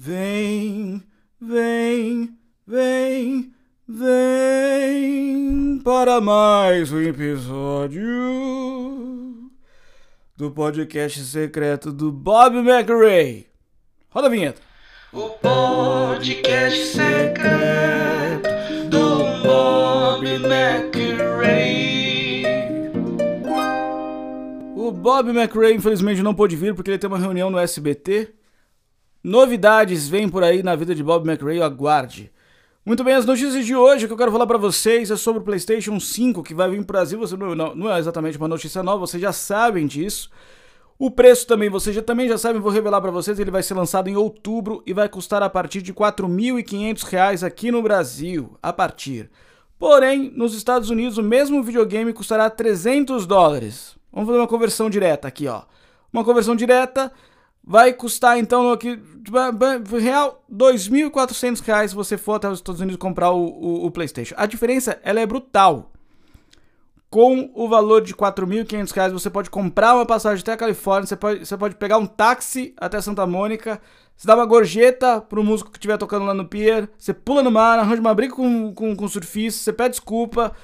Vem, vem, vem, vem para mais um episódio do podcast secreto do Bob McRae. Roda a vinheta. O podcast secreto do Bob McRae. O Bob McRae infelizmente não pôde vir porque ele tem uma reunião no SBT. Novidades vêm por aí na vida de Bob McRae, aguarde. Muito bem, as notícias de hoje que eu quero falar pra vocês é sobre o PlayStation 5 que vai vir pro Brasil. Você não, não, é exatamente uma notícia nova, vocês já sabem disso. O preço também, vocês já, também já sabem, vou revelar pra vocês, ele vai ser lançado em outubro e vai custar a partir de R$ 4.500 aqui no Brasil, a partir. Porém, nos Estados Unidos, o mesmo videogame custará 300 dólares. Vamos fazer uma conversão direta aqui, ó. Uma conversão direta vai custar então aqui real 2.400 reais se você for até os Estados Unidos comprar o, o, o, PlayStation. A diferença ela é brutal. Com o valor de 4.500 reais você pode comprar uma passagem até a Califórnia, você pode, você pode pegar um táxi até Santa Mônica, você dá uma gorjeta pro músico que estiver tocando lá no pier, você pula no mar, arranja uma briga com, com, com surfista, você pede desculpa,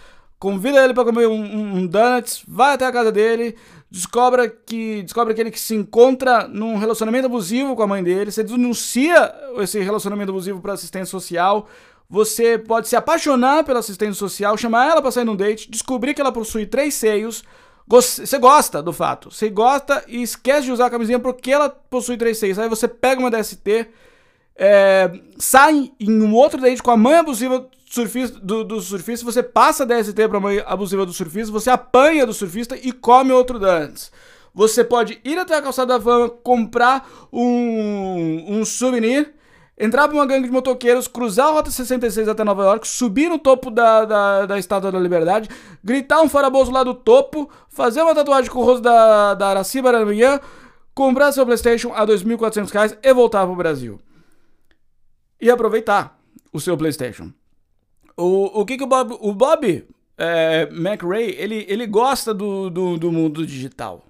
convida ele para comer um, um, um donuts, vai até a casa dele, descobre que, descobre que ele que se encontra num relacionamento abusivo com a mãe dele, você denuncia esse relacionamento abusivo para assistente social, você pode se apaixonar pela assistente social, chamar ela para sair num date, descobrir que ela possui três seios, você gosta do fato, você gosta e esquece de usar a camisinha porque ela possui três seios, aí você pega uma DST, é, sai em um outro date com a mãe abusiva surfista, do, do surfista, você passa DST pra mãe abusiva do surfista, você apanha do surfista e come outro dantes. Você pode ir até a calçada da fama, comprar um, um souvenir, entrar pra uma gangue de motoqueiros, cruzar a Rota 66 até Nova York, subir no topo da, da, da Estátua da Liberdade, gritar um faraboso lá do topo, fazer uma tatuagem com o rosto da, da Araciba Aranha, comprar seu Playstation a 2.400 reais e voltar pro Brasil. E aproveitar o seu Playstation. O, o que, que o Bob. O Bob é, McRae, ele, ele gosta do, do, do mundo digital.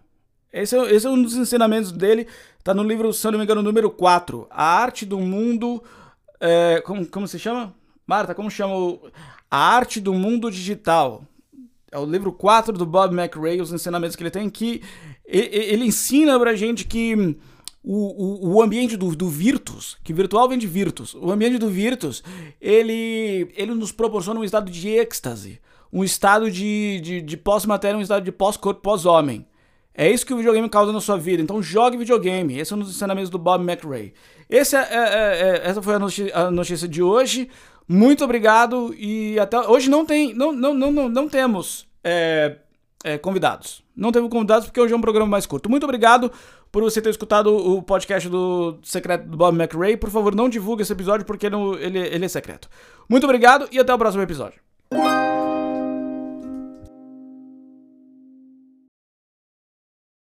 Esse é, esse é um dos ensinamentos dele. Tá no livro, se não me engano, número 4. A arte do mundo. É, como, como se chama? Marta, como chama o. A arte do mundo digital. É o livro 4 do Bob McRae, os ensinamentos que ele tem, que ele, ele ensina pra gente que o, o, o ambiente do, do Virtus, que virtual vem de Virtus, o ambiente do Virtus, ele, ele nos proporciona um estado de êxtase, um estado de, de, de pós-matéria, um estado de pós-corpo, pós-homem. É isso que o videogame causa na sua vida. Então jogue videogame. Esse é um dos ensinamentos do Bob McRae. Esse é, é, é, é essa foi a notícia, a notícia, de hoje. Muito obrigado. E até hoje não tem. Não, não, não, não, não temos é, é, convidados. Não temos convidados porque hoje é um programa mais curto. Muito obrigado por você ter escutado o podcast do secreto do Bob McRae. Por favor, não divulgue esse episódio porque ele, ele, ele é secreto. Muito obrigado e até o próximo episódio.